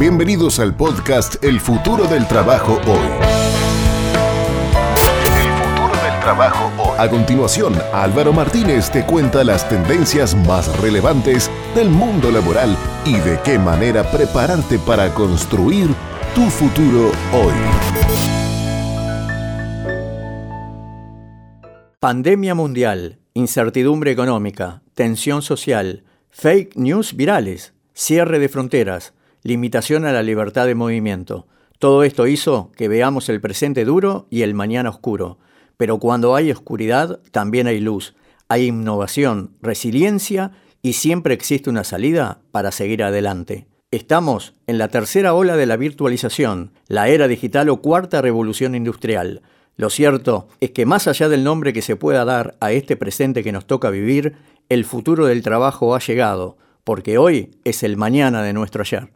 Bienvenidos al podcast El futuro del trabajo hoy. El futuro del trabajo hoy. A continuación, Álvaro Martínez te cuenta las tendencias más relevantes del mundo laboral y de qué manera prepararte para construir tu futuro hoy. Pandemia mundial, incertidumbre económica, tensión social, fake news virales, cierre de fronteras, limitación a la libertad de movimiento. Todo esto hizo que veamos el presente duro y el mañana oscuro. Pero cuando hay oscuridad, también hay luz. Hay innovación, resiliencia y siempre existe una salida para seguir adelante. Estamos en la tercera ola de la virtualización, la era digital o cuarta revolución industrial. Lo cierto es que más allá del nombre que se pueda dar a este presente que nos toca vivir, el futuro del trabajo ha llegado, porque hoy es el mañana de nuestro ayer.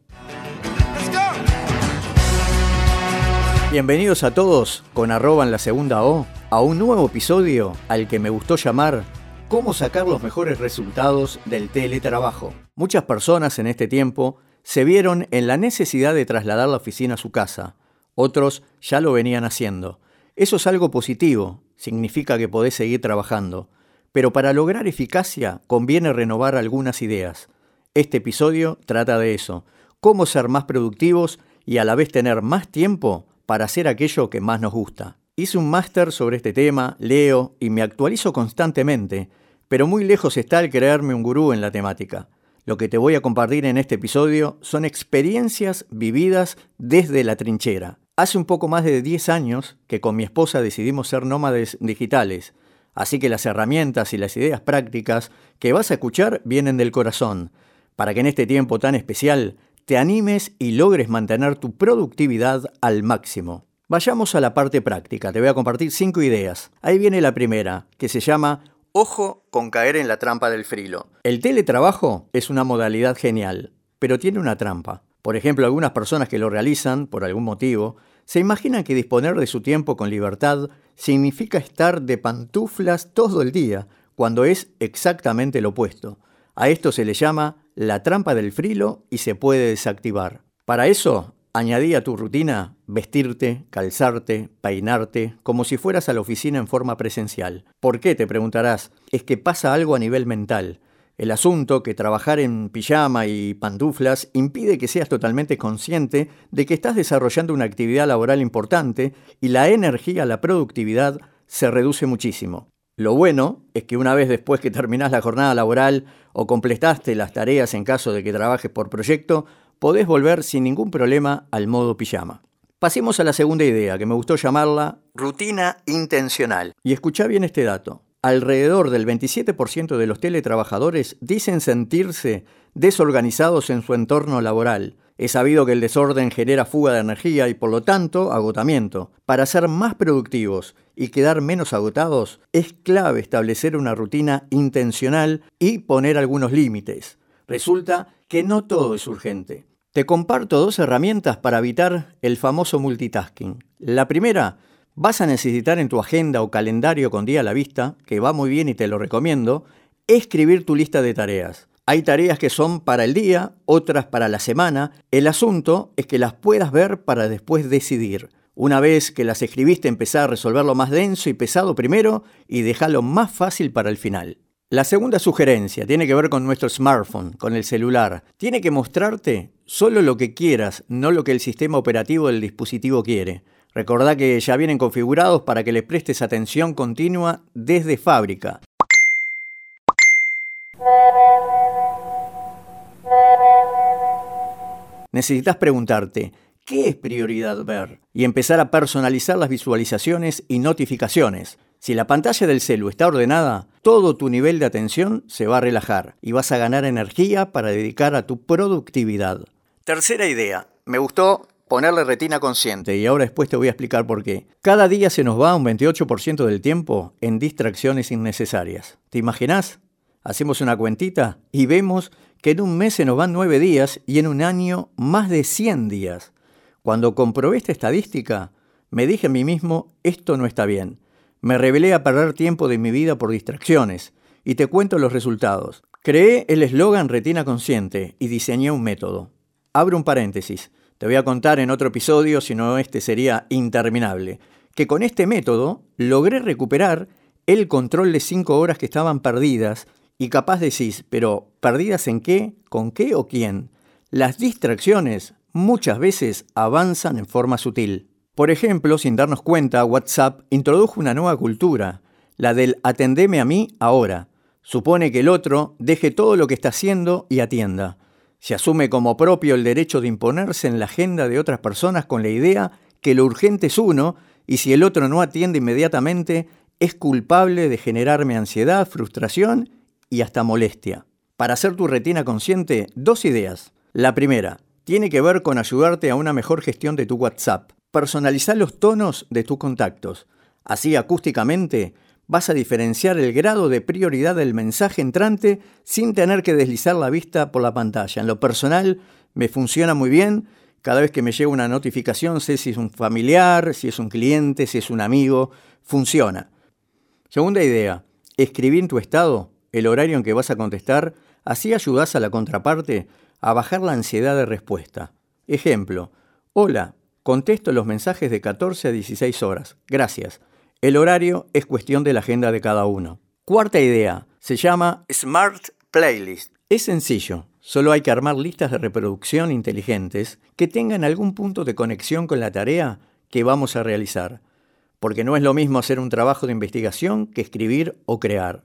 Bienvenidos a todos con arroba en la segunda O a un nuevo episodio al que me gustó llamar ¿Cómo sacar los mejores resultados del teletrabajo? Muchas personas en este tiempo se vieron en la necesidad de trasladar la oficina a su casa. Otros ya lo venían haciendo. Eso es algo positivo, significa que podés seguir trabajando. Pero para lograr eficacia conviene renovar algunas ideas. Este episodio trata de eso, cómo ser más productivos y a la vez tener más tiempo para hacer aquello que más nos gusta. Hice un máster sobre este tema, leo y me actualizo constantemente, pero muy lejos está el creerme un gurú en la temática. Lo que te voy a compartir en este episodio son experiencias vividas desde la trinchera. Hace un poco más de 10 años que con mi esposa decidimos ser nómades digitales, así que las herramientas y las ideas prácticas que vas a escuchar vienen del corazón, para que en este tiempo tan especial te animes y logres mantener tu productividad al máximo. Vayamos a la parte práctica, te voy a compartir cinco ideas. Ahí viene la primera, que se llama Ojo con caer en la trampa del frilo. El teletrabajo es una modalidad genial, pero tiene una trampa. Por ejemplo, algunas personas que lo realizan, por algún motivo, se imaginan que disponer de su tiempo con libertad significa estar de pantuflas todo el día, cuando es exactamente lo opuesto. A esto se le llama la trampa del frilo y se puede desactivar. Para eso, añadí a tu rutina vestirte, calzarte, peinarte, como si fueras a la oficina en forma presencial. ¿Por qué? Te preguntarás. Es que pasa algo a nivel mental. El asunto que trabajar en pijama y pantuflas impide que seas totalmente consciente de que estás desarrollando una actividad laboral importante y la energía, la productividad se reduce muchísimo. Lo bueno es que una vez después que terminás la jornada laboral o completaste las tareas en caso de que trabajes por proyecto, podés volver sin ningún problema al modo pijama. Pasemos a la segunda idea, que me gustó llamarla rutina intencional. Y escucha bien este dato. Alrededor del 27% de los teletrabajadores dicen sentirse desorganizados en su entorno laboral, es sabido que el desorden genera fuga de energía y por lo tanto agotamiento. Para ser más productivos y quedar menos agotados, es clave establecer una rutina intencional y poner algunos límites. Resulta que no todo es urgente. Te comparto dos herramientas para evitar el famoso multitasking. La primera, vas a necesitar en tu agenda o calendario con día a la vista, que va muy bien y te lo recomiendo, escribir tu lista de tareas. Hay tareas que son para el día, otras para la semana. El asunto es que las puedas ver para después decidir. Una vez que las escribiste, empezar a resolver lo más denso y pesado primero y dejarlo más fácil para el final. La segunda sugerencia tiene que ver con nuestro smartphone, con el celular. Tiene que mostrarte solo lo que quieras, no lo que el sistema operativo del dispositivo quiere. Recordá que ya vienen configurados para que le prestes atención continua desde fábrica. necesitas preguntarte, ¿qué es prioridad ver? Y empezar a personalizar las visualizaciones y notificaciones. Si la pantalla del celu está ordenada, todo tu nivel de atención se va a relajar y vas a ganar energía para dedicar a tu productividad. Tercera idea. Me gustó ponerle retina consciente y ahora después te voy a explicar por qué. Cada día se nos va un 28% del tiempo en distracciones innecesarias. ¿Te imaginas? Hacemos una cuentita y vemos que en un mes se nos van nueve días y en un año más de 100 días. Cuando comprobé esta estadística, me dije a mí mismo, esto no está bien. Me revelé a perder tiempo de mi vida por distracciones, y te cuento los resultados. Creé el eslogan Retina Consciente y diseñé un método. abro un paréntesis. Te voy a contar en otro episodio, si no este sería interminable, que con este método logré recuperar el control de cinco horas que estaban perdidas y capaz decís, pero ¿perdidas en qué? ¿Con qué o quién? Las distracciones muchas veces avanzan en forma sutil. Por ejemplo, sin darnos cuenta, WhatsApp introdujo una nueva cultura, la del atendeme a mí ahora. Supone que el otro deje todo lo que está haciendo y atienda. Se asume como propio el derecho de imponerse en la agenda de otras personas con la idea que lo urgente es uno y si el otro no atiende inmediatamente, es culpable de generarme ansiedad, frustración y hasta molestia. Para hacer tu retina consciente, dos ideas. La primera, tiene que ver con ayudarte a una mejor gestión de tu WhatsApp. Personalizar los tonos de tus contactos. Así acústicamente vas a diferenciar el grado de prioridad del mensaje entrante sin tener que deslizar la vista por la pantalla. En lo personal me funciona muy bien. Cada vez que me llega una notificación sé si es un familiar, si es un cliente, si es un amigo. Funciona. Segunda idea, escribí en tu estado el horario en que vas a contestar, así ayudas a la contraparte a bajar la ansiedad de respuesta. Ejemplo, hola, contesto los mensajes de 14 a 16 horas. Gracias. El horario es cuestión de la agenda de cada uno. Cuarta idea, se llama Smart Playlist. Es sencillo, solo hay que armar listas de reproducción inteligentes que tengan algún punto de conexión con la tarea que vamos a realizar porque no es lo mismo hacer un trabajo de investigación que escribir o crear.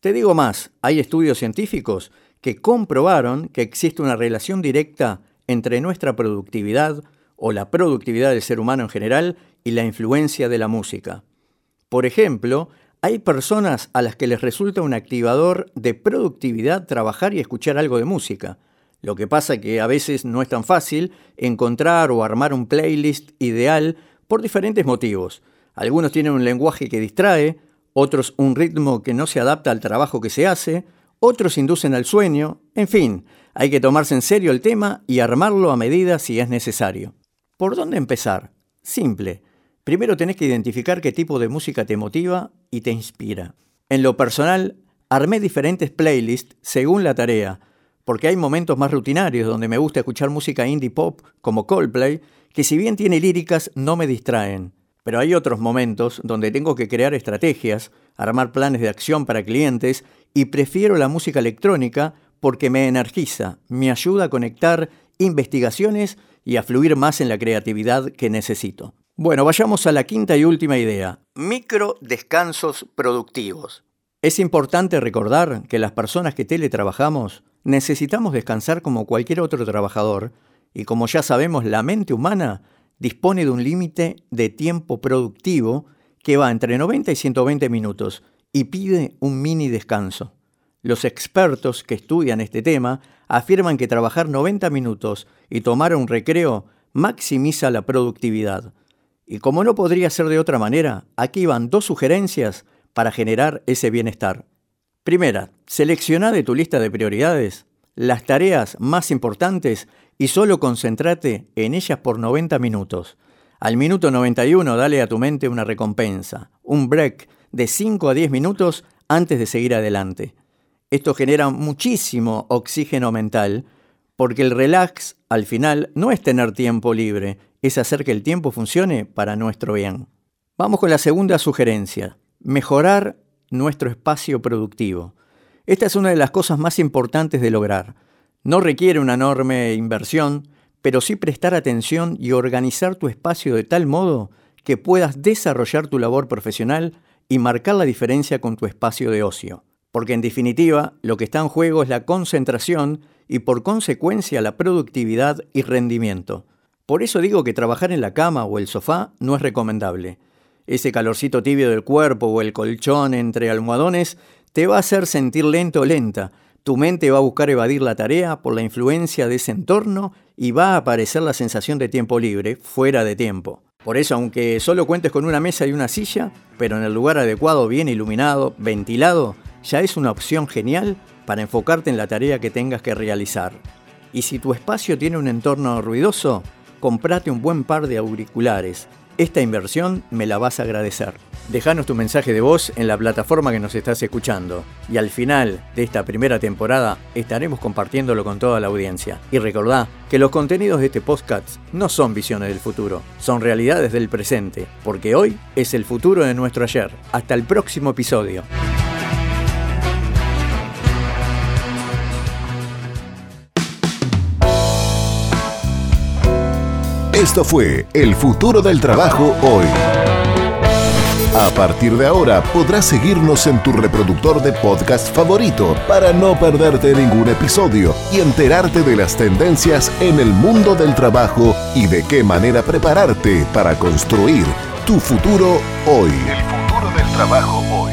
Te digo más, hay estudios científicos que comprobaron que existe una relación directa entre nuestra productividad o la productividad del ser humano en general y la influencia de la música. Por ejemplo, hay personas a las que les resulta un activador de productividad trabajar y escuchar algo de música. Lo que pasa que a veces no es tan fácil encontrar o armar un playlist ideal por diferentes motivos. Algunos tienen un lenguaje que distrae, otros un ritmo que no se adapta al trabajo que se hace, otros inducen al sueño, en fin, hay que tomarse en serio el tema y armarlo a medida si es necesario. ¿Por dónde empezar? Simple. Primero tenés que identificar qué tipo de música te motiva y te inspira. En lo personal, armé diferentes playlists según la tarea, porque hay momentos más rutinarios donde me gusta escuchar música indie pop como Coldplay, que si bien tiene líricas no me distraen. Pero hay otros momentos donde tengo que crear estrategias, armar planes de acción para clientes y prefiero la música electrónica porque me energiza, me ayuda a conectar investigaciones y a fluir más en la creatividad que necesito. Bueno, vayamos a la quinta y última idea, micro descansos productivos. Es importante recordar que las personas que teletrabajamos necesitamos descansar como cualquier otro trabajador y como ya sabemos la mente humana dispone de un límite de tiempo productivo que va entre 90 y 120 minutos y pide un mini descanso. Los expertos que estudian este tema afirman que trabajar 90 minutos y tomar un recreo maximiza la productividad. Y como no podría ser de otra manera, aquí van dos sugerencias para generar ese bienestar. Primera, selecciona de tu lista de prioridades las tareas más importantes y solo concéntrate en ellas por 90 minutos. Al minuto 91 dale a tu mente una recompensa, un break de 5 a 10 minutos antes de seguir adelante. Esto genera muchísimo oxígeno mental porque el relax al final no es tener tiempo libre, es hacer que el tiempo funcione para nuestro bien. Vamos con la segunda sugerencia, mejorar nuestro espacio productivo. Esta es una de las cosas más importantes de lograr. No requiere una enorme inversión, pero sí prestar atención y organizar tu espacio de tal modo que puedas desarrollar tu labor profesional y marcar la diferencia con tu espacio de ocio. Porque en definitiva, lo que está en juego es la concentración y por consecuencia la productividad y rendimiento. Por eso digo que trabajar en la cama o el sofá no es recomendable. Ese calorcito tibio del cuerpo o el colchón entre almohadones te va a hacer sentir lento o lenta, tu mente va a buscar evadir la tarea por la influencia de ese entorno y va a aparecer la sensación de tiempo libre, fuera de tiempo. Por eso, aunque solo cuentes con una mesa y una silla, pero en el lugar adecuado, bien iluminado, ventilado, ya es una opción genial para enfocarte en la tarea que tengas que realizar. Y si tu espacio tiene un entorno ruidoso, comprate un buen par de auriculares. Esta inversión me la vas a agradecer. Déjanos tu mensaje de voz en la plataforma que nos estás escuchando. Y al final de esta primera temporada estaremos compartiéndolo con toda la audiencia. Y recordá que los contenidos de este podcast no son visiones del futuro, son realidades del presente, porque hoy es el futuro de nuestro ayer. Hasta el próximo episodio. Esto fue El futuro del trabajo hoy. A partir de ahora podrás seguirnos en tu reproductor de podcast favorito para no perderte ningún episodio y enterarte de las tendencias en el mundo del trabajo y de qué manera prepararte para construir tu futuro hoy. El futuro del trabajo hoy.